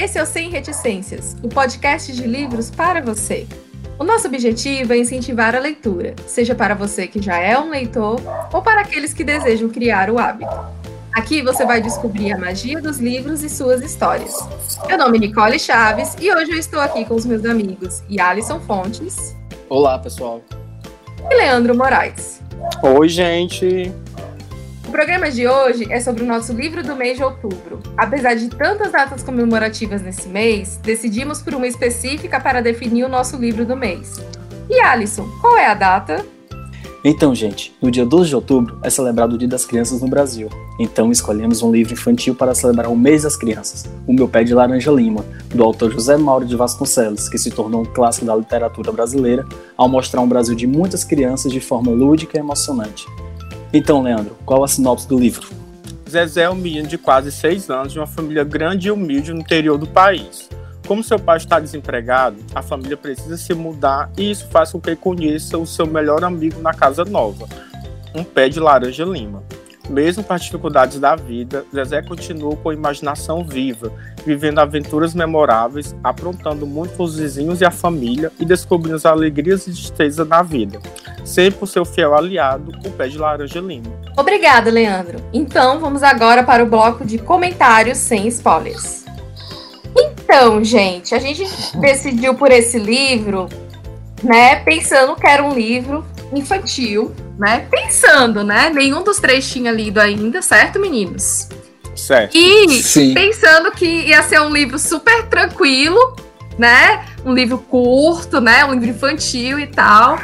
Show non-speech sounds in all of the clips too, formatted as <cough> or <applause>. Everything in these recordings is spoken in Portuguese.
esse é o Sem Reticências, o podcast de livros para você. O nosso objetivo é incentivar a leitura, seja para você que já é um leitor ou para aqueles que desejam criar o hábito. Aqui você vai descobrir a magia dos livros e suas histórias. Meu nome é Nicole Chaves e hoje eu estou aqui com os meus amigos Alisson Fontes. Olá, pessoal. E Leandro Moraes. Oi, gente. O programa de hoje é sobre o nosso livro do mês de outubro. Apesar de tantas datas comemorativas nesse mês, decidimos por uma específica para definir o nosso livro do mês. E Alisson, qual é a data? Então, gente, no dia 12 de outubro é celebrado o Dia das Crianças no Brasil. Então escolhemos um livro infantil para celebrar o mês das crianças, O Meu Pé de Laranja Lima, do autor José Mauro de Vasconcelos, que se tornou um clássico da literatura brasileira ao mostrar um Brasil de muitas crianças de forma lúdica e emocionante. Então, Leandro, qual a sinopse do livro? Zezé é um menino de quase seis anos de uma família grande e humilde no interior do país. Como seu pai está desempregado, a família precisa se mudar e isso faz com que conheça o seu melhor amigo na casa nova, um pé de laranja lima. Mesmo com as dificuldades da vida, Zezé continua com a imaginação viva, vivendo aventuras memoráveis, aprontando muito os vizinhos e a família e descobrindo as alegrias e tristezas na vida. Sempre o seu fiel aliado, o pé de laranja lima. Obrigada, Leandro. Então vamos agora para o bloco de comentários sem spoilers. Então, gente, a gente decidiu por esse livro, né, pensando que era um livro infantil, né? Pensando, né? Nenhum dos três tinha lido ainda, certo, meninos? Certo. E Sim. pensando que ia ser um livro super tranquilo, né? Um livro curto, né? Um livro infantil e tal.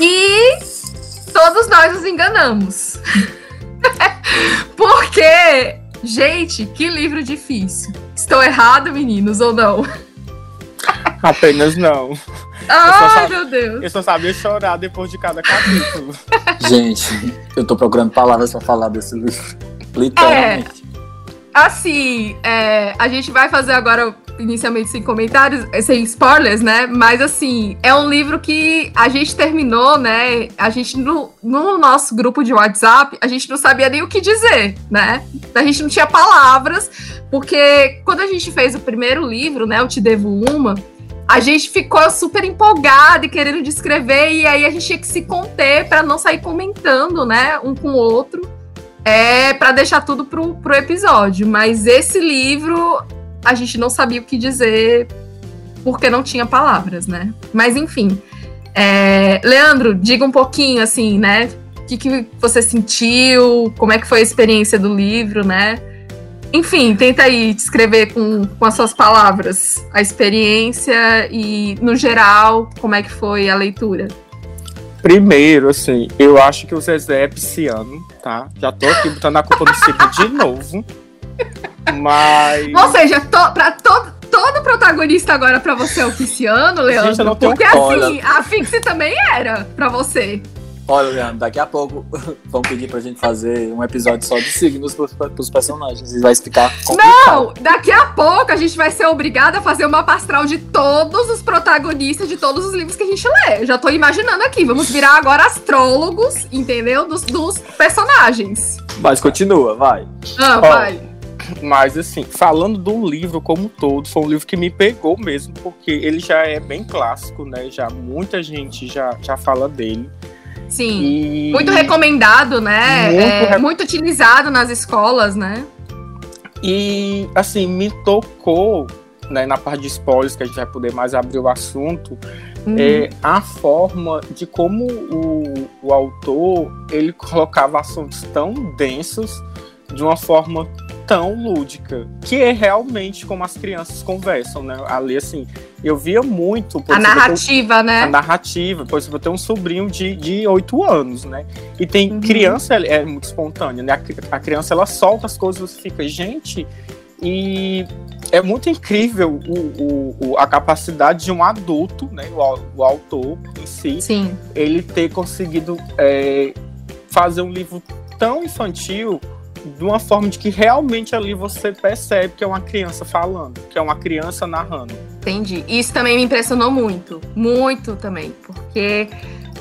E todos nós nos enganamos. <laughs> Porque, gente, que livro difícil. Estou errado, meninos, ou não? Apenas não. Ai, meu Deus. Eu só sabia chorar depois de cada capítulo. <laughs> Gente, eu tô procurando palavras para falar desse livro. Literalmente. É, assim, é, a gente vai fazer agora inicialmente sem comentários, sem spoilers, né? Mas assim, é um livro que a gente terminou, né? A gente no, no nosso grupo de WhatsApp, a gente não sabia nem o que dizer, né? A gente não tinha palavras, porque quando a gente fez o primeiro livro, né? Eu Te Devo Uma, a gente ficou super empolgado e querendo descrever, e aí a gente tinha que se conter para não sair comentando, né, um com o outro, é, para deixar tudo pro, pro episódio. Mas esse livro, a gente não sabia o que dizer porque não tinha palavras, né? Mas enfim. É, Leandro, diga um pouquinho, assim, né? O que, que você sentiu? Como é que foi a experiência do livro, né? Enfim, tenta aí descrever com, com as suas palavras a experiência e, no geral, como é que foi a leitura. Primeiro, assim, eu acho que o Zezé é pisciano, tá? Já tô aqui botando a culpa do signo de novo. Mas. Ou seja, to, pra todo, todo protagonista agora pra você é o pisciano, Leandro. Gente, eu não tenho porque assim, a Fixie também era pra você. Olha, Leandro, daqui a pouco <laughs> vão pedir pra gente fazer um episódio só de signos pros, pros personagens. E vai explicar. Não! Daqui a pouco a gente vai ser obrigada a fazer uma pastral de todos os protagonistas de todos os livros que a gente lê. Eu já tô imaginando aqui. Vamos virar agora astrólogos, entendeu? Dos, dos personagens. Mas continua, vai. Ah, oh. vai. Mas, assim, falando do livro como um todo, foi um livro que me pegou mesmo, porque ele já é bem clássico, né? Já muita gente já, já fala dele. Sim. E... Muito recomendado, né? Muito, é, re... muito utilizado nas escolas, né? E, assim, me tocou, né, na parte de spoilers, que a gente vai poder mais abrir o assunto, uhum. é a forma de como o, o autor, ele colocava assuntos tão densos de uma forma tão lúdica, que é realmente como as crianças conversam, né? Ali, assim, eu via muito. A narrativa, né? A narrativa. Por exemplo, eu tenho um sobrinho de, de 8 anos, né? E tem uhum. criança, é muito espontânea, né? A, a criança, ela solta as coisas, você fica, gente. E é muito incrível o, o, a capacidade de um adulto, né? O, o autor em si, Sim. ele ter conseguido é, fazer um livro tão infantil de uma forma de que realmente ali você percebe que é uma criança falando, que é uma criança narrando. Entendi. Isso também me impressionou muito, muito também, porque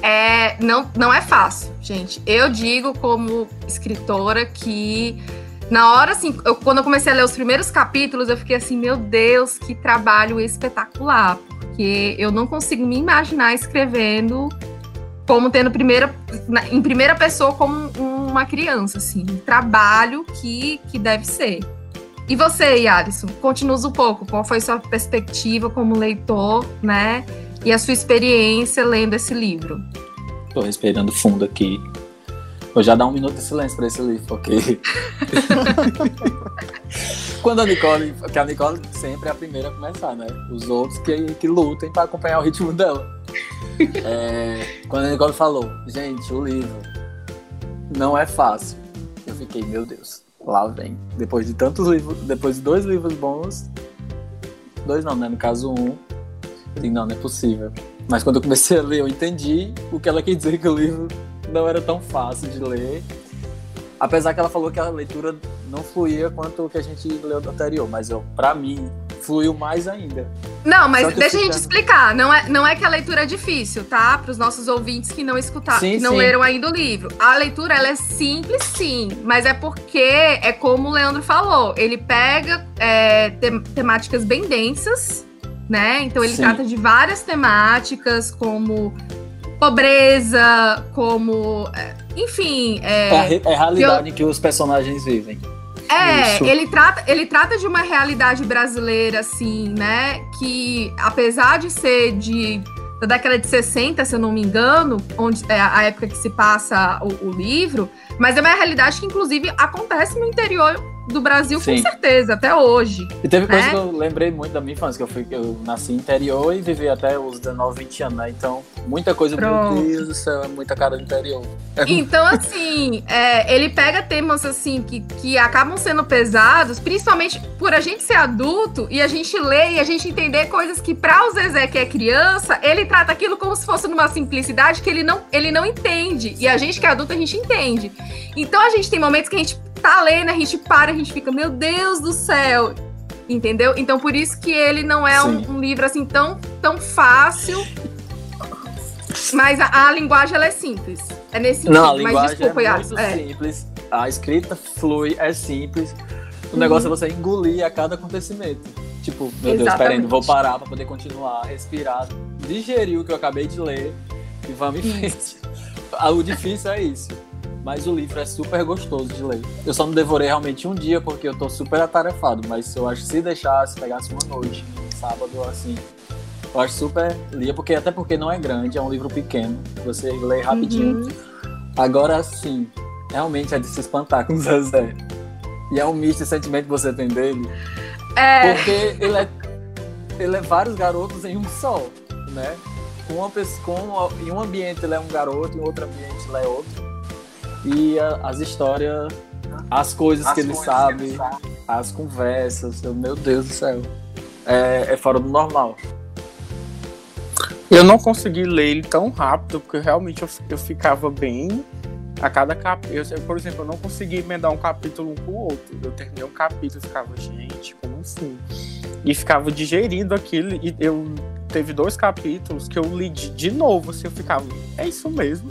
é, não, não é fácil, gente. Eu digo como escritora que Na hora, assim, eu, quando eu comecei a ler os primeiros capítulos, eu fiquei assim, meu Deus, que trabalho espetacular. Porque eu não consigo me imaginar escrevendo como tendo primeira, em primeira pessoa como uma criança, assim. Um trabalho que, que deve ser. E você, Yalisson, continua um pouco. Qual foi sua perspectiva como leitor, né? E a sua experiência lendo esse livro? Tô respirando fundo aqui. Vou já dar um minuto de silêncio para esse livro, porque. <laughs> Quando a Nicole. Que a Nicole sempre é a primeira a começar, né? Os outros que, que lutem para acompanhar o ritmo dela. <laughs> É, quando a Nicole falou, gente, o livro não é fácil. Eu fiquei, meu Deus, lá vem. Depois de tantos livros, depois de dois livros bons. Dois não, né? No caso, um. Eu não, não é possível. Mas quando eu comecei a ler, eu entendi o que ela quer dizer que o livro não era tão fácil de ler. Apesar que ela falou que a leitura não fluía quanto o que a gente leu do anterior, mas eu, para mim, fluiu mais ainda. Não, mas deixa a gente explicar. Não é, não é que a leitura é difícil, tá? Para os nossos ouvintes que não escutaram, que não sim. leram ainda o livro. A leitura ela é simples, sim, mas é porque é como o Leandro falou. Ele pega é, temáticas bem densas, né? Então ele sim. trata de várias temáticas, como pobreza, como. É, enfim. É, é a, é realidade eu... que os personagens vivem. É, ele trata, ele trata de uma realidade brasileira, assim, né? Que apesar de ser de da década de 60, se eu não me engano, onde é a época que se passa o, o livro, mas é uma realidade que, inclusive, acontece no interior do Brasil, Sim. com certeza, até hoje. E teve né? coisa que eu lembrei muito da minha infância, que eu, fui, eu nasci interior e vivi até os 19, 20 anos, né? Então, muita coisa, Pronto. meu Deus do céu, é muita cara do interior. Então, assim, <laughs> é, ele pega temas, assim, que, que acabam sendo pesados, principalmente por a gente ser adulto e a gente ler e a gente entender coisas que, para o Zezé, que é criança, ele trata aquilo como se fosse numa simplicidade que ele não, ele não entende. E a gente que é adulto, a gente entende. Então, a gente tem momentos que a gente tá lendo, a gente para, a gente fica, meu Deus do céu. Entendeu? Então por isso que ele não é um, um, livro assim tão, tão fácil. Mas a, a linguagem ela é simples. É nesse sentido. Não, a linguagem mas, desculpa, é muito é. simples. A escrita flui, é simples. O uhum. negócio é você engolir a cada acontecimento. Tipo, meu Exatamente. Deus, peraí, vou parar pra poder continuar, respirar, digerir o que eu acabei de ler e vamos em frente. <laughs> o difícil é isso mas o livro é super gostoso de ler. Eu só não devorei realmente um dia porque eu tô super atarefado, mas eu acho que se deixasse, pegasse uma noite, um sábado assim, eu acho super lia, porque até porque não é grande, é um livro pequeno, você lê rapidinho. Uhum. Agora sim, realmente é de se espantar com o Zezé. E é um misto de sentimento que você tem dele. É. Porque ele é, ele é vários garotos em um só, né? Uma pessoa, com, em um ambiente ele é um garoto, em outro ambiente ele é outro e a, as histórias, as coisas as que ele sabe, que ele sabe, as conversas, meu Deus do céu. É, é fora do normal. Eu não consegui ler ele tão rápido, porque realmente eu, eu ficava bem a cada capítulo. Por exemplo, eu não consegui emendar um capítulo um com o outro. Eu terminei um capítulo e ficava, gente, como assim? E ficava digerindo aquilo. E eu teve dois capítulos que eu li de, de novo, assim, eu ficava, é isso mesmo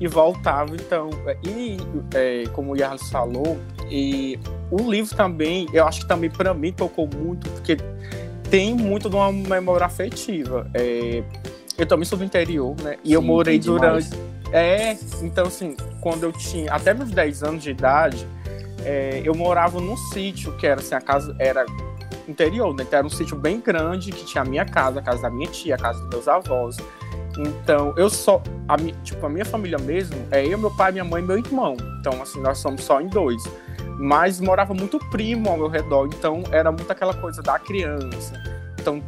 e voltava. Então, e é, como o Yarlis falou, e o livro também, eu acho que também para mim tocou muito, porque tem muito de uma memória afetiva. É, eu também sou do interior, né? E Sim, eu morei durante. É, então assim, quando eu tinha até meus 10 anos de idade, é, eu morava num sítio que era assim, a casa era interior, né? Então era um sítio bem grande que tinha a minha casa, a casa da minha tia, a casa dos meus avós. Então, eu só. A, tipo, a minha família mesmo é eu, meu pai, minha mãe e meu irmão. Então, assim, nós somos só em dois. Mas morava muito primo ao meu redor, então era muito aquela coisa da criança. Então,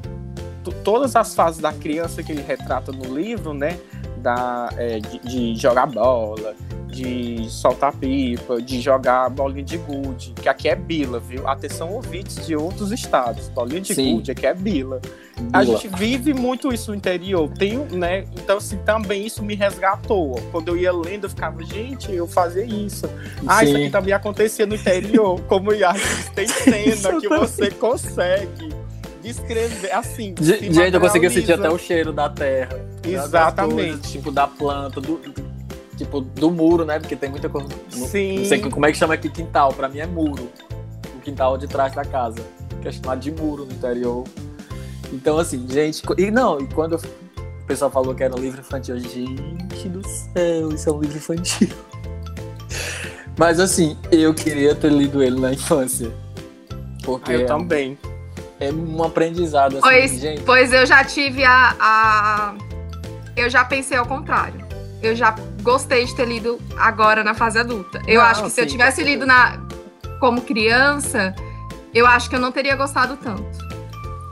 todas as fases da criança que ele retrata no livro, né? Da, é, de, de jogar bola, de soltar pipa, de jogar bolinha de gude, que aqui é bila, viu? Atenção ouvintes de outros estados. Bolinha de Sim. gude aqui é bila. bila. A gente vive muito isso no interior. Tem, né? Então, assim, também isso me resgatou. Quando eu ia lendo, eu ficava, gente, eu fazia isso. Ah, Sim. isso aqui também acontecia no interior. <laughs> Como Yas tem cena que você consegue descrever, assim. Gente, eu conseguia sentir até o cheiro da terra. Exatamente. Coisas, tipo, da planta, do, tipo, do muro, né? Porque tem muita coisa. Sim. não sei como é que chama aqui quintal. Pra mim é muro. O quintal de trás da casa. Que é chamado de muro no interior. Então, assim, gente. E não, e quando o pessoal falou que era um livro infantil, eu, gente do céu, isso é um livro infantil. <laughs> Mas assim, eu queria ter lido ele na infância. Porque Eu é, também. é um aprendizado, assim, Pois, gente. pois eu já tive a, a. Eu já pensei ao contrário. Eu já gostei de ter lido agora na fase adulta. Eu Não, acho que se eu sim, tivesse lido na, como criança, eu acho que eu não teria gostado tanto.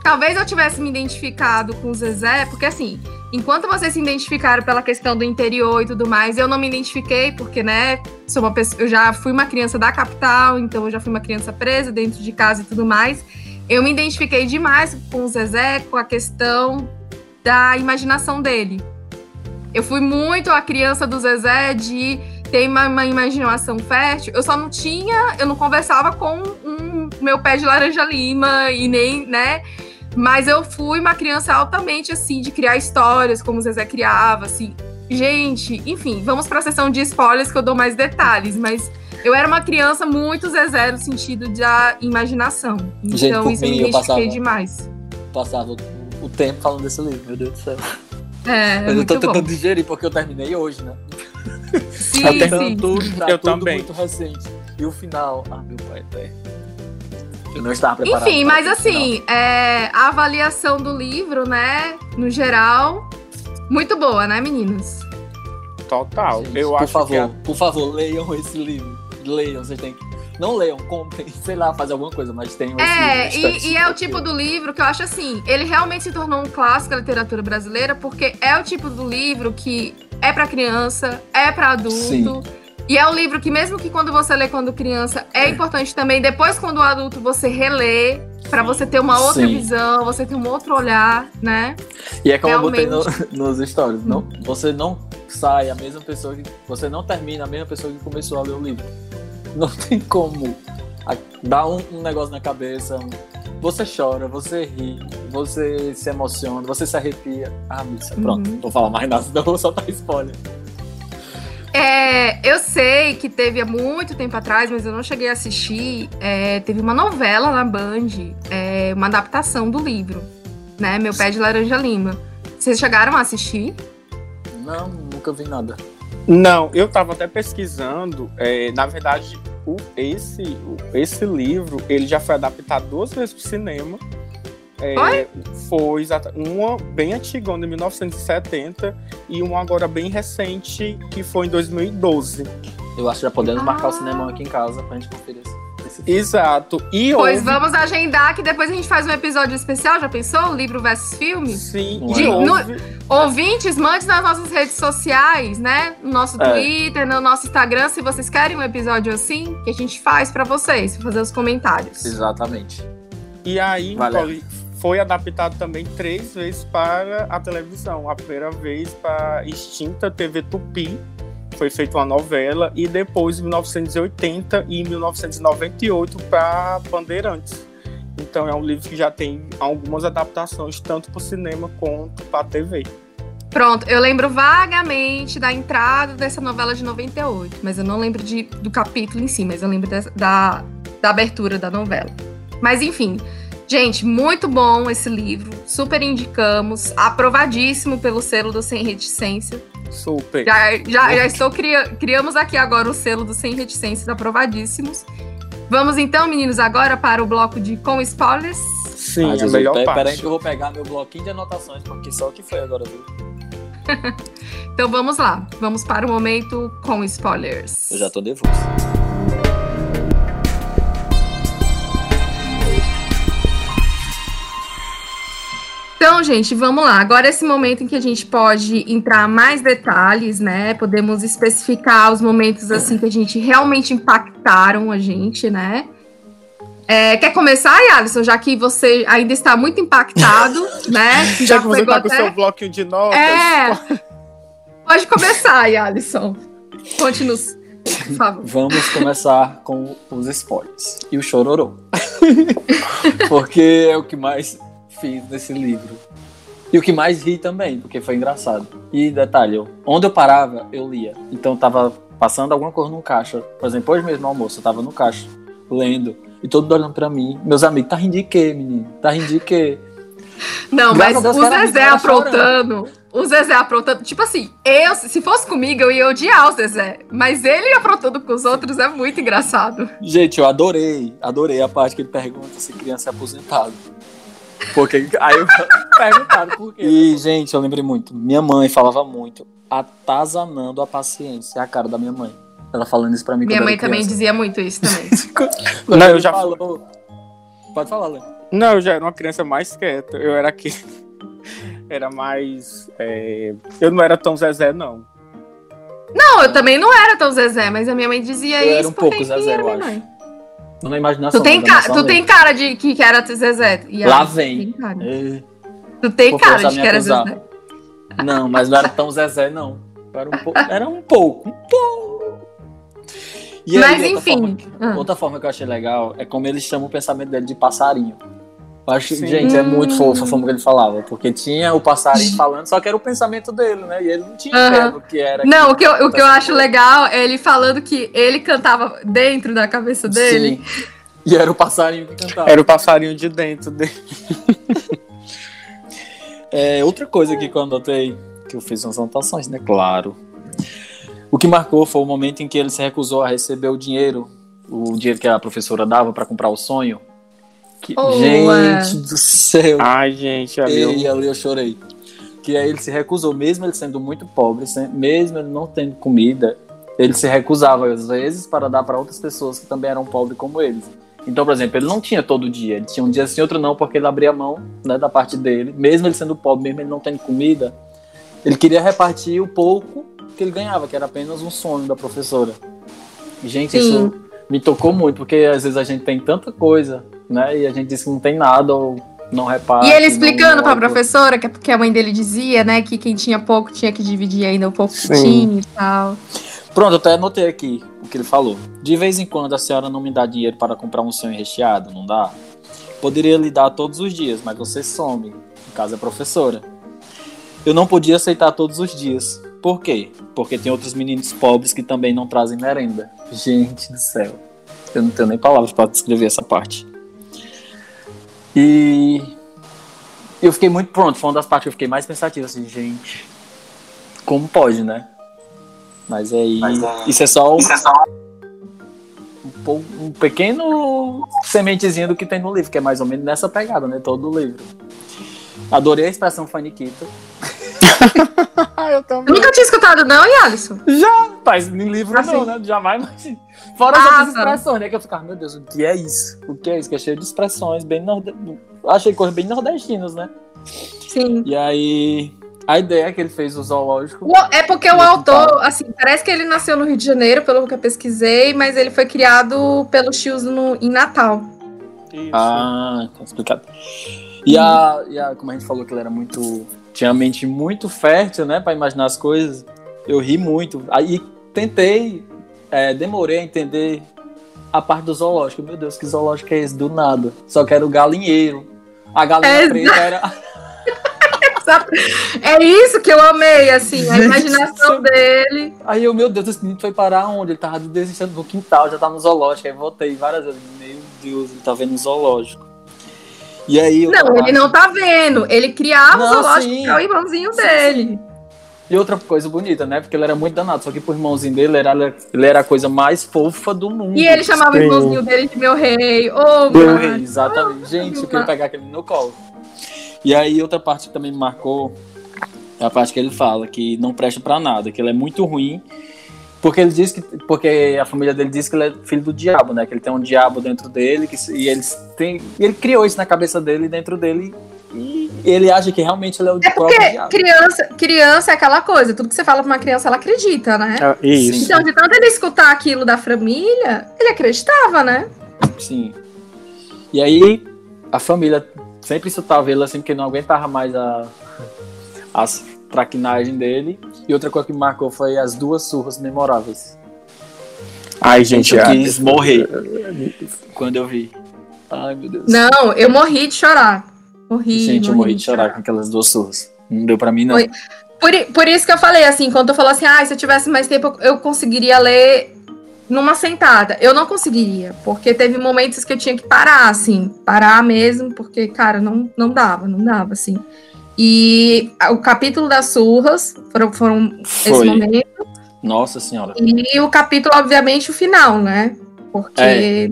Talvez eu tivesse me identificado com o Zezé, porque assim, enquanto vocês se identificaram pela questão do interior e tudo mais, eu não me identifiquei, porque, né, sou uma pessoa, eu já fui uma criança da capital, então eu já fui uma criança presa dentro de casa e tudo mais. Eu me identifiquei demais com o Zezé, com a questão da imaginação dele. Eu fui muito a criança do Zezé de ter uma, uma imaginação fértil. Eu só não tinha, eu não conversava com um meu pé de laranja lima e nem, né? Mas eu fui uma criança altamente assim de criar histórias como o Zezé criava, assim. Gente, enfim, vamos para a sessão de spoilers que eu dou mais detalhes, mas eu era uma criança muito Zezé no sentido da imaginação. Então Gente, isso mim, me eu passava- demais. Passava o, o tempo falando desse livro, meu Deus do céu. É, é Mas eu tô bom. tentando digerir porque eu terminei hoje, né? Sim, Eu Então, sim. tudo, tá Eu tudo também. muito recente. E o final, ah, meu pai, é. Eu não estava preparado. Enfim, para mas assim, é, a avaliação do livro, né, no geral, muito boa, né, meninos? Total. Gente, eu por acho favor, que por favor, leiam esse livro. Leiam, vocês têm que. Não leiam, comprem, <laughs> sei lá, fazer alguma coisa, mas tenham esse É, e, e é o tipo do livro que eu acho assim, ele realmente se tornou um clássico da literatura brasileira, porque é o tipo do livro que é pra criança, é pra adulto. Sim. E é um livro que, mesmo que quando você lê quando criança, é importante também, depois, quando adulto, você relê, pra você ter uma outra Sim. visão, você ter um outro olhar, né? E é como eu botei no- Realmente. <laughs> nos stories. Não, você não sai a mesma pessoa que. Você não termina a mesma pessoa que começou a ler o livro. <laughs> Não tem como. Dá um, um negócio na cabeça. um- Você chora, você ri, você se emociona, você se arrepia. Ah, meu Deus, pronto, Uhum. não vou falar mais nada, senão eu vou soltar spoiler. É, eu sei que teve há muito tempo atrás, mas eu não cheguei a assistir. é, teve uma novela na Band, é, uma adaptação do livro, né? Meu Pé de Laranja Lima. Vocês chegaram a assistir? Não, nunca vi nada. Não, eu tava até pesquisando. é, na verdade, o, esse, o- esse livro ele já foi adaptado duas vezes para cinema. É, Foi? Uma bem antiga, de 1970, e uma agora bem recente, que foi em 2012. Eu acho que já podemos marcar o Ah. cinema aqui em casa pra gente conferir filme. Exato. E Pois houve, vamos agendar que depois a gente faz um episódio especial, já pensou? Livro versus filme? sim, Não e é? houve, Ouvintes, mande nas nossas redes sociais, né? No nosso É. Twitter, no nosso Instagram, se vocês querem um episódio assim, que a gente faz pra vocês, pra fazer os comentários. Exatamente. E aí. Nicole, foi adaptado também três vezes para a televisão. A primeira vez para a extinta TV Tupi, foi feita uma novela, e depois, em 1980 e em 1998, para Bandeirantes. Então, é um livro que já tem algumas adaptações, tanto para o cinema quanto para a TV. Pronto, eu lembro vagamente da entrada dessa novela de 98, mas eu não lembro de, do capítulo em si, mas eu lembro da, da abertura da novela. Mas enfim, gente, muito bom esse livro, super indicamos, aprovadíssimo pelo selo do Sem Reticência. Super. Já, já, já estou cria, criamos aqui agora o selo do Sem Reticência, aprovadíssimos. Vamos então, meninos, agora para o bloco de com spoilers. Sim, Ah, a melhor pera, parte. pera aí que eu vou pegar meu bloquinho de anotações, porque só o que foi agora, viu? <laughs> Então vamos lá, vamos para o momento com spoilers. Eu já tô nervoso. Então, gente, vamos lá. Agora é esse momento em que a gente pode entrar mais detalhes, né? Podemos especificar os momentos assim que a gente realmente impactaram a gente, né? É, quer começar, aí, Alisson? Já que você ainda está muito impactado, <laughs> né? Já que você pegou tá com o seu bloquinho de notas, É. Pode começar, aí, Alisson. Conte-nos, por favor. Vamos começar com os spoilers. E o chororô. <laughs> porque é o que mais fiz nesse livro. E o que mais ri também, porque foi engraçado. E detalhe, eu, onde eu parava, eu lia. Então eu tava passando alguma coisa no caixa. Por exemplo, hoje mesmo no almoço, eu tava no caixa, lendo. E todo mundo olhando pra mim. Meus amigos, tá rindo de quê, menino? Tá rindo de quê? Não, Graças mas Deus, o Zezé aprontando. O Zezé aprontando. Tipo assim, eu, se fosse comigo, eu ia odiar o Zezé. Mas ele aprontando com os outros é muito engraçado. Gente, eu adorei. Adorei a parte que ele pergunta se criança é aposentado. Porque aí eu <laughs> perguntado por quê. E, gente, eu lembrei muito. Minha mãe falava muito, atazanando a paciência. É a cara da minha mãe. Ela falando isso pra mim. Minha mãe também dizia muito isso também. <laughs> <laughs> Não, eu já falou. Pode falar, Léo. Não, eu já era uma criança mais quieta. Eu era aqui. Era mais. É... Eu não era tão Zezé, não. Não, eu também não era tão Zezé, mas a minha mãe dizia eu isso. Era um pouco Zezé, eu acho. Mãe. Não imaginação. Tu tem, ca tu tem cara de que era Zezé. E Lá vem. É. Tu tem cara de que era Zezé. Não, mas não era tão Zezé, não. Era um, pouco, era um pouco. Um pouco. E mas aí, enfim. Outra forma, ah. outra forma que eu achei legal é como eles chamam o pensamento dele de passarinho. Eu acho, gente, é muito fofo a forma que ele falava, porque tinha o passarinho falando, só que era o pensamento dele, né? E ele não tinha uhum. o que era. Não, o que eu, o que eu acho legal é ele falando que ele cantava dentro da cabeça dele. Sim. E era o passarinho que cantava. Era o passarinho de dentro dele. <laughs> é, outra coisa que eu anotei, que eu fiz umas anotações, né? Claro. O que marcou foi o momento em que ele se recusou a receber o dinheiro, o dinheiro que a professora dava para comprar o sonho. Que, oh, gente do céu. Ai, gente, ali eu... E ali eu chorei. Que aí ele se recusou, mesmo ele sendo muito pobre, mesmo ele não tendo comida, ele se recusava às vezes para dar para outras pessoas que também eram pobres como eles. Então, por exemplo, ele não tinha todo dia, ele tinha um dia sim, outro não, porque ele abria mão né, da parte dele, mesmo ele sendo pobre, mesmo ele não tendo comida, ele queria repartir o pouco que ele ganhava, que era apenas um sonho da professora. Gente, sim. isso me tocou muito, porque às vezes a gente tem tanta coisa né? E a gente disse que não tem nada ou não repara. E ele explicando para a professora que, que a mãe dele dizia, né, que quem tinha pouco tinha que dividir ainda um pouco que tinha e tal. Pronto, eu até anotei aqui o que ele falou. De vez em quando a senhora não me dá dinheiro para comprar um sonho recheado, não dá? Poderia lhe dar todos os dias, mas você some. No caso, é professora. Eu não podia aceitar todos os dias. Por quê? Porque tem outros meninos pobres que também não trazem merenda. Gente do céu. Eu não tenho nem palavras para descrever essa parte. E eu fiquei muito pronto, foi uma das partes que eu fiquei mais pensativo, assim, gente, como pode, né? Mas aí, Mas, é... isso é só, um, isso é só... Um, um, pequeno sementezinho do que tem no livro, que é mais ou menos nessa pegada, né? Todo o livro. Adorei a expressão faniquita. Eu também. Nunca tinha escutado, não, e Alisson? Já, mas em livro assim. não, né? Jamais, mas. Fora as outras expressões, né? Que eu ficava, meu Deus, o que é isso? O que é isso? Que é cheio de expressões bem nordestinas. Achei coisas bem nordestinas, né? Sim. E aí. A ideia que ele fez o zoológico. É porque o autor, assim, parece que ele nasceu no Rio de Janeiro, pelo que eu pesquisei, mas ele foi criado pelos tios no, em Natal. Isso. Ah, tá explicado. E a, e a, como a gente falou que ele era muito. Tinha a mente muito fértil, né, para imaginar as coisas. Eu ri muito. Aí tentei é, demorei a entender a parte do zoológico. Meu Deus, que zoológico é esse? Do nada. Só que era o galinheiro. A galinha é preta era. <laughs> <laughs> é isso que eu amei, assim, a imaginação dele. Aí eu, meu Deus, esse menino foi parar onde? Ele tava desistindo do quintal, já tá no zoológico. Aí voltei várias vezes. Meu Deus, ele tá vendo no zoológico. E aí. Não, ele não tá vendo. Ele criava o zoológico o irmãozinho sim, dele. Sim. E outra coisa bonita, né? Porque ele era muito danado. Só que pro irmãozinho dele, ele era, ele era a coisa mais fofa do mundo. E ele chamava Sim. o irmãozinho dele de meu rei. Oh, meu rei, exatamente. Oh, Gente, eu queria pegar aquele no colo. E aí, outra parte que também me marcou é a parte que ele fala que não presta para nada, que ele é muito ruim. Porque ele diz que. Porque a família dele diz que ele é filho do diabo, né? Que ele tem um diabo dentro dele. Que, e eles têm, e ele criou isso na cabeça dele, dentro dele. E ele acha que realmente ele é o é porque criança, criança é aquela coisa, tudo que você fala pra uma criança, ela acredita, né? É, isso. Então, de tanto ele escutar aquilo da família, ele acreditava, né? Sim. E aí, a família sempre escutava ele assim, porque não aguentava mais a, as traquinagens dele. E outra coisa que me marcou foi as duas surras memoráveis. Ai, gente, eu quis morrer <laughs> quando eu vi. Ai, meu Deus. Não, eu morri de chorar. Morri, Gente, eu morri morri de chorar com aquelas duas surras. Não deu pra mim, não. Foi. Por, por isso que eu falei assim, quando tu falou assim, ah, se eu tivesse mais tempo, eu eu conseguiria ler numa sentada. Eu não conseguiria, porque teve momentos que eu tinha que parar, assim, parar mesmo, porque, cara, não, não dava, não dava, assim. E o capítulo das surras foram, foram esse momento. Nossa senhora. E o capítulo, obviamente, o final, né? Porque, É.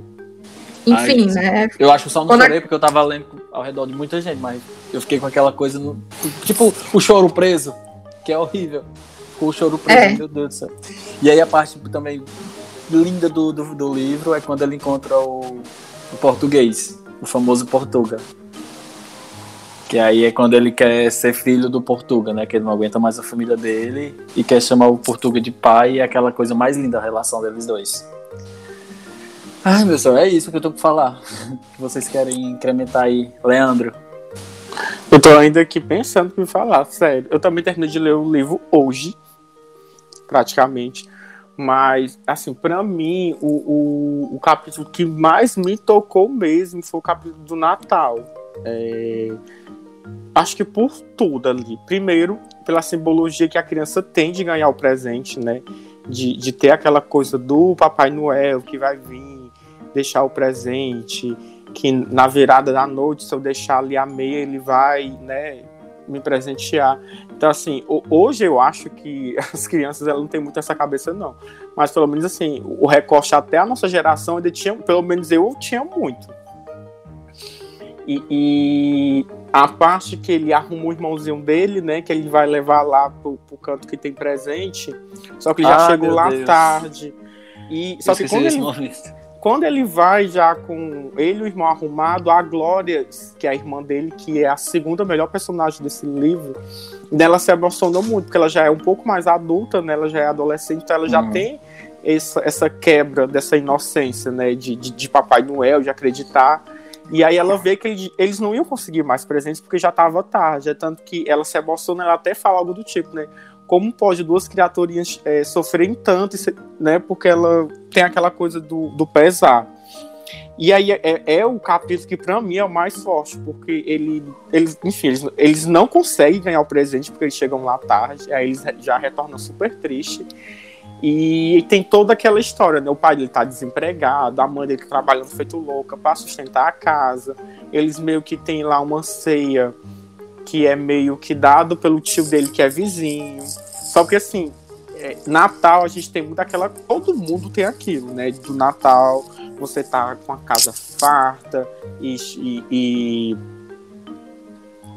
enfim, né? Eu acho que só não Quando chorei porque eu tava lendo ao redor de muita gente, mas eu fiquei com aquela coisa no. Tipo, o choro preso, que é horrível. O choro preso, É. meu Deus do céu. E aí a parte também linda do, do, do livro é quando ele encontra o, o português, o famoso Portuga. Que aí é quando ele quer ser filho do Portuga, né? Que ele não aguenta mais a família dele e quer chamar o Portuga de pai e é aquela coisa mais linda a relação deles dois. Ai, meu senhor, é isso que eu tô pra falar. Que <laughs> vocês querem incrementar aí. Leandro. Eu tô ainda aqui pensando em falar, sério. Eu também terminei de ler o livro hoje, praticamente. Mas, assim, pra mim, o, o, o capítulo que mais me tocou mesmo foi o capítulo do Natal. É, Acho que por tudo ali. Primeiro, pela simbologia que a criança tem de ganhar o presente, né? De, de ter aquela coisa do Papai Noel que vai vir deixar o presente, que na virada da noite, se eu deixar ali a meia, ele vai, né, me presentear. Então, assim, ho- hoje eu acho que <laughs> as crianças elas não têm muito essa cabeça, não. Mas pelo menos assim, o recorte até a nossa geração ainda tinha, pelo menos eu tinha muito. E, e a parte que ele arruma o irmãozinho dele, né? Que ele vai levar lá pro, pro canto que tem presente. Só que ele já Ah, chegou lá Deus. tarde. E, só que quando ele, quando ele vai já com ele e o irmão arrumado, a Glória, que é a irmã dele, que é a segunda melhor personagem desse livro, dela se emocionou muito, porque ela já é um pouco mais adulta, né? Ela já é adolescente, então ela já Uhum. tem essa, essa quebra dessa inocência, né? De, de, de Papai Noel, de acreditar. E aí ela vê que ele- eles não iam conseguir mais presentes porque já estava tarde. É tanto que ela se emociona, ela até fala algo do tipo, né? Como pode duas criaturinhas é, sofrerem tanto, né? Porque ela tem aquela coisa do, do pesar. E aí é, é o capítulo que pra mim é o mais forte, porque ele, eles, enfim, eles, eles não conseguem ganhar o presente porque eles chegam lá tarde, aí eles já retornam super triste. E tem toda aquela história, né? O pai dele tá desempregado, a mãe dele trabalhando feito louca para sustentar a casa. Eles meio que tem lá uma ceia que é meio que dado pelo tio dele que é vizinho. Só que assim, é, Natal a gente tem muito aquela. Todo mundo tem aquilo, né? Do Natal, você tá com a casa farta e, e, e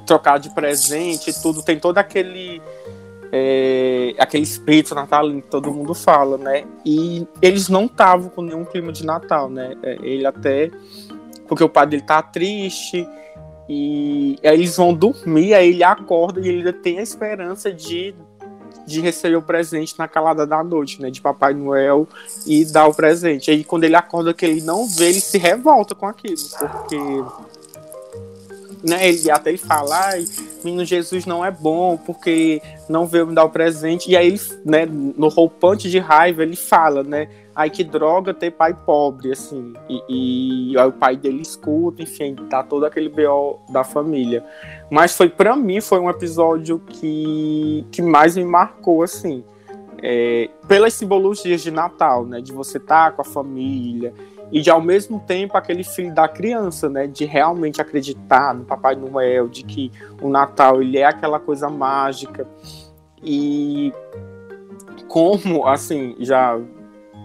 trocar de presente e tudo, tem todo aquele. É, aquele espírito natalino que todo mundo fala, né? E eles não estavam com nenhum clima de Natal, né? É, Ele até. Porque o pai dele tá triste. E aí eles vão dormir, aí ele acorda e ele ainda tem a esperança de, de receber o presente na calada da noite, né? De Papai Noel e dar o presente. Aí quando ele acorda que ele não vê, ele se revolta com aquilo, porque né, ele até ele fala, menino Jesus não é bom porque não veio me dar o presente. E aí ele, né, no roupante de raiva, ele fala, né, ai que droga ter pai pobre, assim. E, e aí o pai dele escuta, enfim, tá todo aquele BO da família. Mas foi para mim foi um episódio que que mais me marcou, assim. É, pelas simbologias de Natal, né, de você estar com a família, e de ao mesmo tempo aquele filho da criança, né, de realmente acreditar no Papai Noel, de que o Natal ele é aquela coisa mágica. E como assim já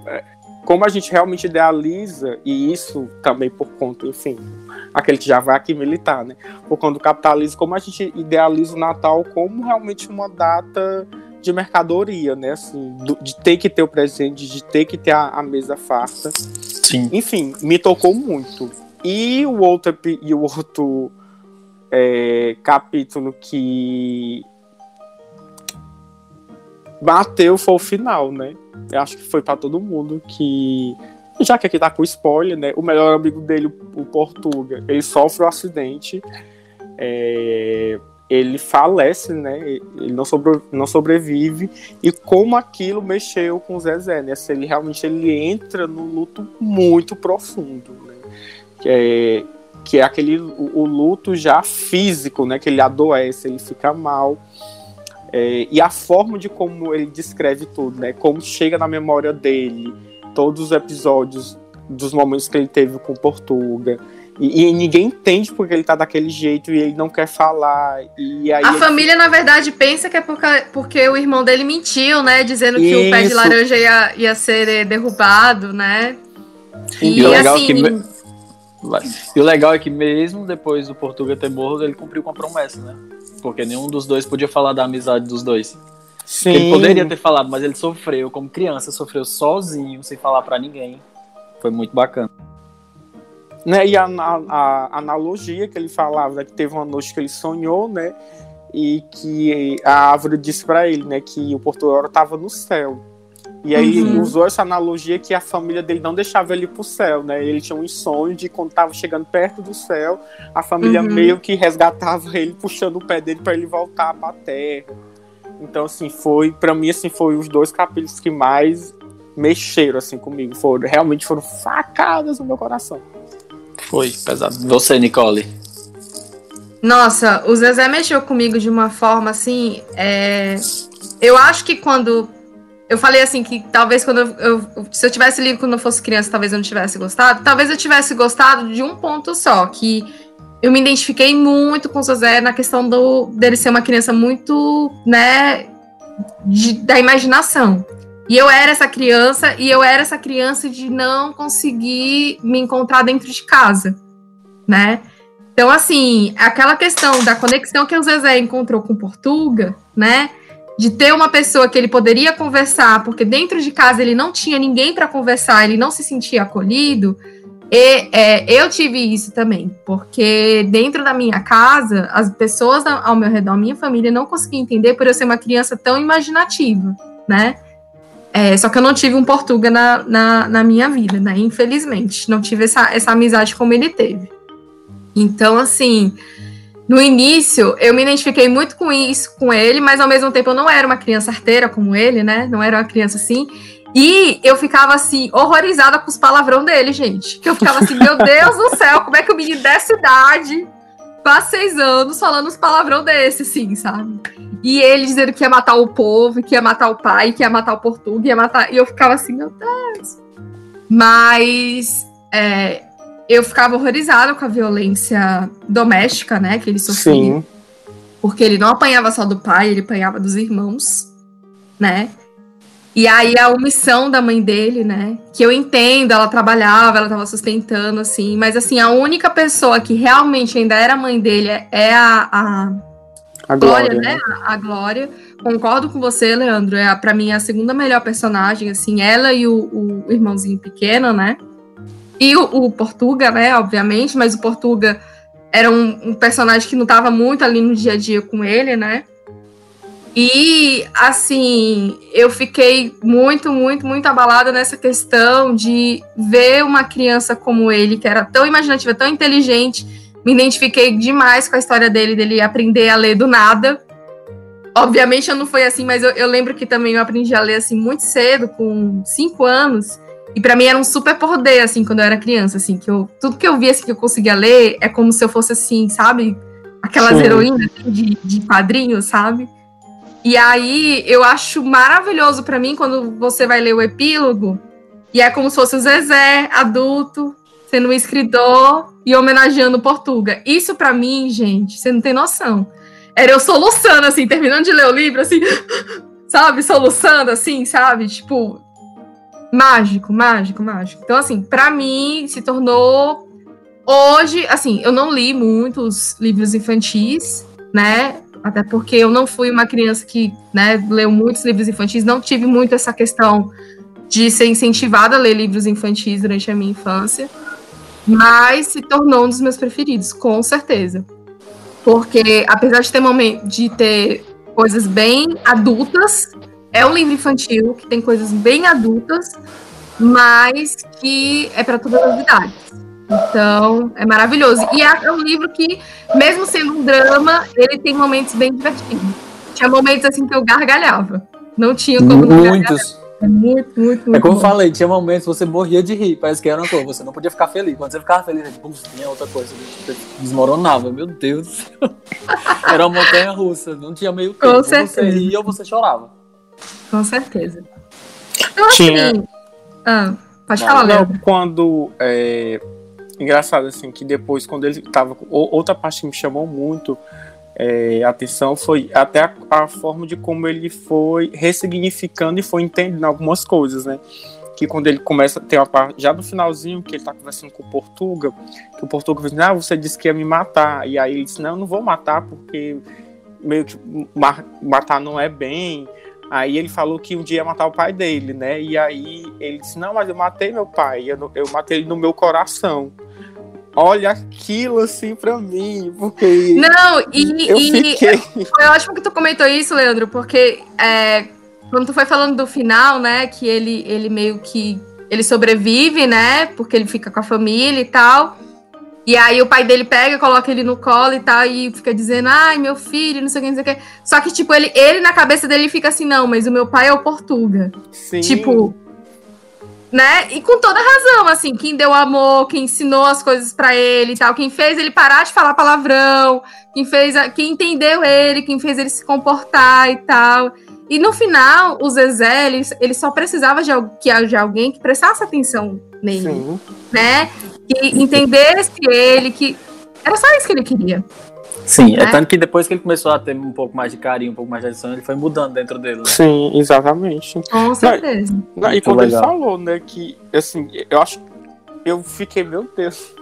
é, como a gente realmente idealiza e isso também por conta, enfim, aquele que já vai aqui militar, né, por conta do capitalismo, como a gente idealiza o Natal como realmente uma data de mercadoria, né, assim, do- de ter que ter o presente, de ter que ter a, a mesa farta. Sim. Enfim, me tocou muito. E o outro, e o outro é, capítulo que bateu foi o final, né? Eu acho que foi pra todo mundo que. Já que aqui tá com spoiler, né? O melhor amigo dele, o Portuga, ele sofre um acidente. é, ele falece, né? Ele não, sobre, não sobrevive. E como aquilo mexeu com o Zezé, né? Ele realmente ele entra num luto muito profundo, né? Que é, que é aquele o, o, luto já físico, né? Que ele adoece, ele fica mal. É, e a forma de como ele descreve tudo, né? Como chega na memória dele, todos os episódios dos momentos que ele teve com Portuga. E, e, ninguém entende porque ele tá daquele jeito e ele não quer falar. E aí a família, na verdade, pensa que é porque, porque o irmão dele mentiu, né? Dizendo que Isso. o pé de laranja ia, ia ser derrubado, né? E, e o legal assim. É que, e o legal é que mesmo depois do Portuga ter morro, ele cumpriu com a promessa, né? Porque nenhum dos dois podia falar da amizade dos dois. Sim. Ele poderia ter falado, mas ele sofreu como criança, sofreu sozinho, sem falar para ninguém. Foi muito bacana. Né, e a, a, a, analogia que ele falava, né, que teve uma noite que ele sonhou, né? E que a árvore disse para ele, né, que o Portugal estava no céu. E aí uhum. usou essa analogia que a família dele não deixava ele ir pro céu, né? Ele tinha um sonho de quando tava chegando perto do céu, a família uhum. meio que resgatava <laughs> ele, puxando o pé dele para ele voltar pra terra. Então, assim, foi, para mim, assim, foi os dois capítulos que mais mexeram, assim, comigo. Foram, realmente foram facadas no meu coração. Foi, pesado. Você, Nicole? Nossa, o Zezé mexeu comigo de uma forma, assim, é... Eu acho que quando eu falei assim que talvez quando eu, eu, se eu tivesse lido quando eu fosse criança, talvez eu não tivesse gostado. Talvez eu tivesse gostado de um ponto só, que eu me identifiquei muito com o José na questão do dele ser uma criança muito, né, de, da imaginação. E eu era essa criança, e eu era essa criança de não conseguir me encontrar dentro de casa, né? Então, assim, aquela questão da conexão que o Zezé encontrou com Portuga, né? de ter uma pessoa que ele poderia conversar, porque dentro de casa ele não tinha ninguém para conversar, ele não se sentia acolhido. E é, eu tive isso também, porque dentro da minha casa, as pessoas ao meu redor, minha família, não conseguiam entender por eu ser uma criança tão imaginativa, né? É, só que eu não tive um Portuga na, na, na, minha vida, né? Infelizmente. Não tive essa, essa amizade como ele teve. Então, assim, no início, eu me identifiquei muito com isso, com ele, mas ao mesmo tempo eu não era uma criança arteira como ele, né? Não era uma criança assim. E eu ficava assim, horrorizada com os palavrão dele, gente. Que eu ficava assim, meu <laughs> Deus do céu, como é que o menino dessa idade, quase seis anos, falando os palavrão desse, assim, sabe? E ele dizendo que ia matar o povo, que ia matar o pai, que ia matar o português, ia matar. E eu ficava assim, meu Deus. Mas é, eu ficava horrorizada com a violência doméstica, né, que ele sofria. Sim. Porque ele não apanhava só do pai, ele apanhava dos irmãos, né? E aí a omissão da mãe dele, né? Que eu entendo, ela trabalhava, ela estava sustentando, assim, mas assim, a única pessoa que realmente ainda era mãe dele é a, a, a Glória, Glória, né? A, a, Glória. Concordo com você, Leandro. É para mim a segunda melhor personagem, assim, ela e o, o irmãozinho pequeno, né? E o, o Portuga, né, obviamente, mas o Portuga era um, um personagem que não estava muito ali no dia a dia com ele, né? E, assim, eu fiquei muito, muito, muito abalada nessa questão de ver uma criança como ele, que era tão imaginativa, tão inteligente. Me identifiquei demais com a história dele, dele aprender a ler do nada. Obviamente eu não foi assim, mas eu, eu lembro que também eu aprendi a ler assim muito cedo, com cinco anos. E para mim era um super poder, assim, quando eu era criança, assim, que eu, tudo que eu via, assim, que eu conseguia ler, é como se eu fosse, assim, sabe? Aquelas Sim. heroínas assim, de, de quadrinhos, sabe? E aí eu acho maravilhoso para mim quando você vai ler o epílogo, e é como se fosse o Zezé, adulto, sendo um escritor e homenageando Portuga. Isso para mim, gente, você não tem noção. Era eu soluçando, assim, terminando de ler o livro, assim, <laughs> sabe? Soluçando, assim, sabe? Tipo, Mágico, mágico, mágico. Então, assim, para mim se tornou. Hoje, assim, eu não li muitos livros infantis, né? Até porque eu não fui uma criança que né, leu muitos livros infantis, não tive muito essa questão de ser incentivada a ler livros infantis durante a minha infância. Mas se tornou um dos meus preferidos, com certeza. Porque, apesar de ter momento de ter coisas bem adultas, é um livro infantil que tem coisas bem adultas, mas que é para todas as idades. Então, é maravilhoso. E é um livro que, mesmo sendo um drama, ele tem momentos bem divertidos. Tinha momentos assim que eu gargalhava. Não tinha como Muitos. É muito, muito, muito. É como bom. eu falei, tinha momentos que você morria de rir, parece que era uma coisa, você não podia ficar feliz. Quando você ficava feliz, pum, vinha outra coisa, você desmoronava, meu Deus do céu. <laughs> Era uma montanha russa, não tinha meio tempo. Com Ou você certeza. ria ou você chorava. Com certeza. Assim. Tinha- Ah, pode falar, Não, Leandro. quando. É, engraçado, assim, que depois, quando ele tava. Outra parte que me chamou muito é, atenção foi até a, a forma de como ele foi ressignificando e foi entendendo algumas coisas, né? Que quando ele começa a ter uma parte. Já no finalzinho, que ele tá conversando com o Portuga, que o Portuga diz: Ah, você disse que ia me matar. E aí ele disse: Não, eu não vou matar, porque meio que ma- matar não é bem. Aí ele falou que um dia ia matar o pai dele, né? E aí ele disse: Não, mas eu matei meu pai, eu, eu matei ele no meu coração. Olha aquilo assim pra mim, porque Não, e, eu e fiquei. foi ótimo que tu comentou isso, Leandro, porque é, quando tu foi falando do final, né, que ele, ele meio que ele sobrevive, né, porque ele fica com a família e tal. E aí o pai dele pega, coloca ele no colo e tal, e fica dizendo, ai, meu filho, não sei o que, não sei o que. Só que, tipo, ele, ele na cabeça dele fica assim, não, mas o meu pai é o Portuga. Sim, Tipo, né? E com toda razão, assim, quem deu amor, quem ensinou as coisas pra ele e tal, quem fez ele parar de falar palavrão, quem fez, a- quem entendeu ele, quem fez ele se comportar e tal. E no final, o Zezé, ele, ele só precisava de, que, de alguém que prestasse atenção nele, sim. né? Que entendesse ele, que era só isso que ele queria. Sim, é Né? tanto que depois que ele começou a ter um pouco mais de carinho, um pouco mais de atenção, ele foi mudando dentro dele. Né? Sim, exatamente. Com certeza. E quando legal. ele falou, né, que assim, eu acho eu fiquei, meu Deus,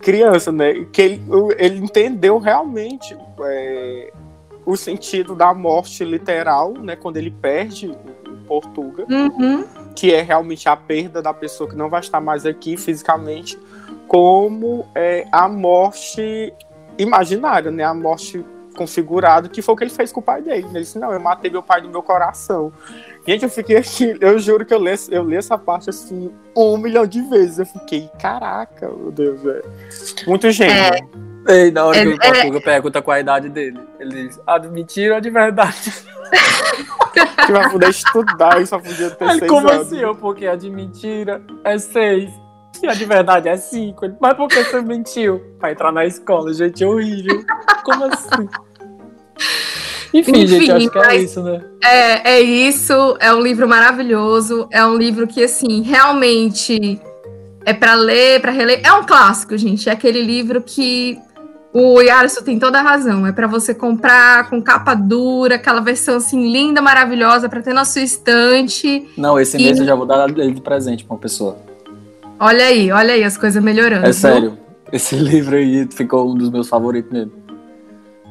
criança, né? Que ele, ele entendeu realmente é, o sentido da morte literal, né? Quando ele perde o Portuga, Uhum. que é realmente a perda da pessoa que não vai estar mais aqui fisicamente, como é, a morte imaginária, né? A morte configurada, que foi o que ele fez com o pai dele. Ele disse, não, eu matei meu pai no meu coração. Gente, eu fiquei aqui, eu juro que eu li, eu li essa parte assim um milhão de vezes. Eu fiquei, caraca, meu Deus, é muito gênio. Ei, na hora É, que o é- Portuga pergunta qual a idade dele, ele diz, ah, de mentira ou de verdade? <laughs> Que vai poder estudar e só podia ter seis como anos. assim? Eu, porque a de mentira é seis. E a de verdade é cinco. Ele, Mas por que você mentiu? Pra entrar na escola, gente, horrível. Como assim? Enfim, Enfim, gente, eu acho que é isso, né? É, é isso, é um livro maravilhoso, é um livro que, assim, realmente é para ler, para reler. É um clássico, gente. É aquele livro que o Yarso tem toda a razão. É para você comprar com capa dura, aquela versão assim linda, maravilhosa, para ter na sua estante. Não, esse E- mês eu já vou dar ele de presente pra uma pessoa. Olha aí, olha aí as coisas melhorando. É viu? sério. <laughs> Esse livro aí ficou um dos meus favoritos mesmo.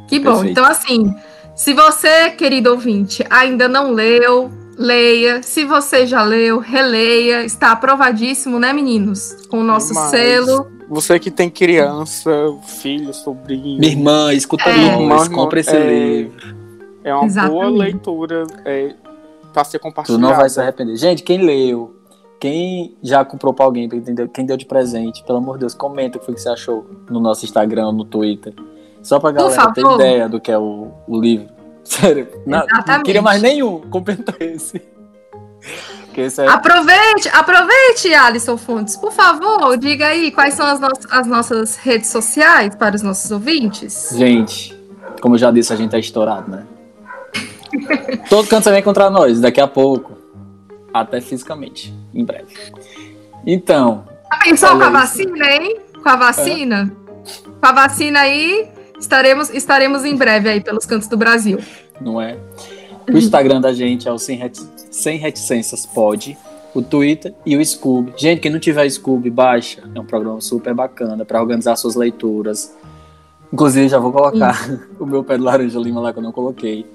Que bom. Perfeito. Então, assim, se você, querido ouvinte, ainda não leu, leia. Se você já leu, releia. Está aprovadíssimo, né, meninos? Com o nosso Demais. selo. Você que tem criança, filho, sobrinho. Minha irmã, escuta É. nós, Irmã, compra esse é, livro. É uma boa Exatamente. leitura é, para ser Tu compartilhada. não vai se arrepender. Gente, quem leu, quem já comprou pra alguém, quem deu, quem deu de presente, pelo amor de Deus, comenta o que foi que você achou no nosso Instagram, no Twitter. Só pra galera ter ideia do que é o, o livro. <laughs> Sério, não, não queria mais nenhum. Comenta esse. É Aproveite, aproveite, Alisson Fontes. Por favor, diga aí quais são as, nossas- as nossas redes sociais para os nossos ouvintes. Gente, como eu já disse, a gente tá estourado, né? <laughs> Todo canto você vai encontrar nós, daqui a pouco. Até fisicamente, em breve. Então, Já pensou Olha com a vacina, hein? Com a vacina? Com a vacina aí, estaremos, estaremos em breve aí pelos cantos do Brasil. não é? O Instagram da gente é o Sem, Reti- Sem Reticências Pod, o Twitter e o Scoob. Gente, quem não tiver Scoob, baixa. É um programa super bacana para organizar suas leituras. Inclusive, já vou colocar <laughs> o meu pé de laranja lima lá que eu não coloquei.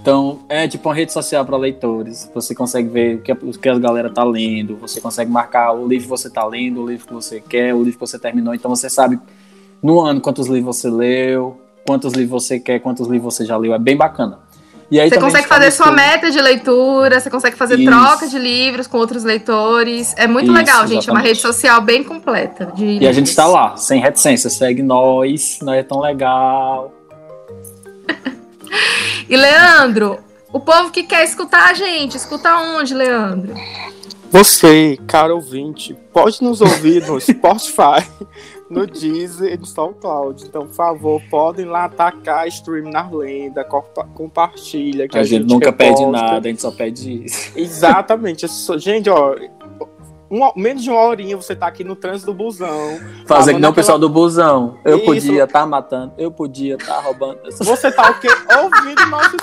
Então, é tipo uma rede social para leitores. Você consegue ver o que, a, o que a galera tá lendo, você consegue marcar o livro que você tá lendo, o livro que você quer, o livro que você terminou. Então, você sabe no ano quantos livros você leu, quantos livros você quer, quantos livros você já leu. É bem bacana. E aí Você consegue fazer sua meta de leitura, você consegue fazer Isso. troca de livros com outros leitores. É muito Isso, legal, gente. É uma exatamente. rede social bem completa. E a gente está lá, sem reticência. Segue nós, nós é tão legal. E Leandro, O povo que quer escutar a gente, escuta onde, Leandro? Você, cara ouvinte, pode nos ouvir no <laughs> Spotify, no Deezer e no SoundCloud. Então, por favor, podem lá atacar stream na lenda, compartilha. Que a, a gente, gente, nunca reposta. pede nada, a gente só pede isso. Exatamente. Gente, ó, uma, menos de uma horinha você tá aqui no trânsito do busão. Fazer que não o pessoal do busão. Eu Isso. podia estar tá matando, eu podia estar tá roubando. Você tá o quê? Ouvindo o nosso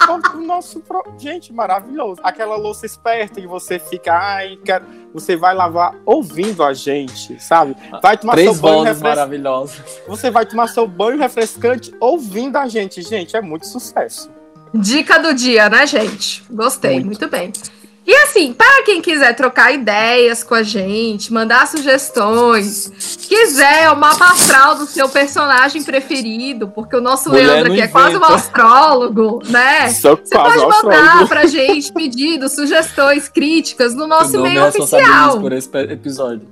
nosso. Gente, maravilhoso. Aquela louça esperta que você fica, ai, quero... você vai lavar ouvindo a gente, sabe? Vai tomar Três seu banho refres... maravilhosos. Você vai tomar seu banho refrescante ouvindo a gente, gente. É muito sucesso. Dica do dia, né, gente? Gostei, muito, muito bem. E assim, para quem quiser trocar ideias com a gente, mandar sugestões, quiser o mapa astral do seu personagem preferido, porque o nosso Mulher Leandro aqui é quase um astrólogo, né? <laughs> Sou Você pode mandar pra gente pedidos, sugestões, críticas no nosso e-mail oficial. por esse episódio.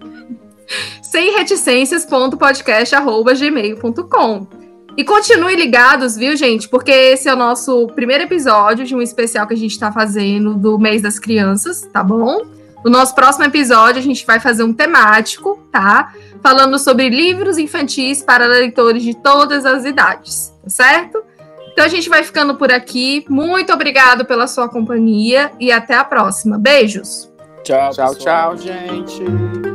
Sem reticências.podcast@gmail.com. E continue ligados, viu, gente? Porque esse é o nosso primeiro episódio de um especial que a gente está fazendo do mês das crianças, tá bom? No nosso próximo episódio, a gente vai fazer um temático, tá? Falando sobre livros infantis para leitores de todas as idades, tá certo? Então a gente vai ficando por aqui. Muito obrigado pela sua companhia e até a próxima. Beijos. Tchau, tchau, tchau, gente.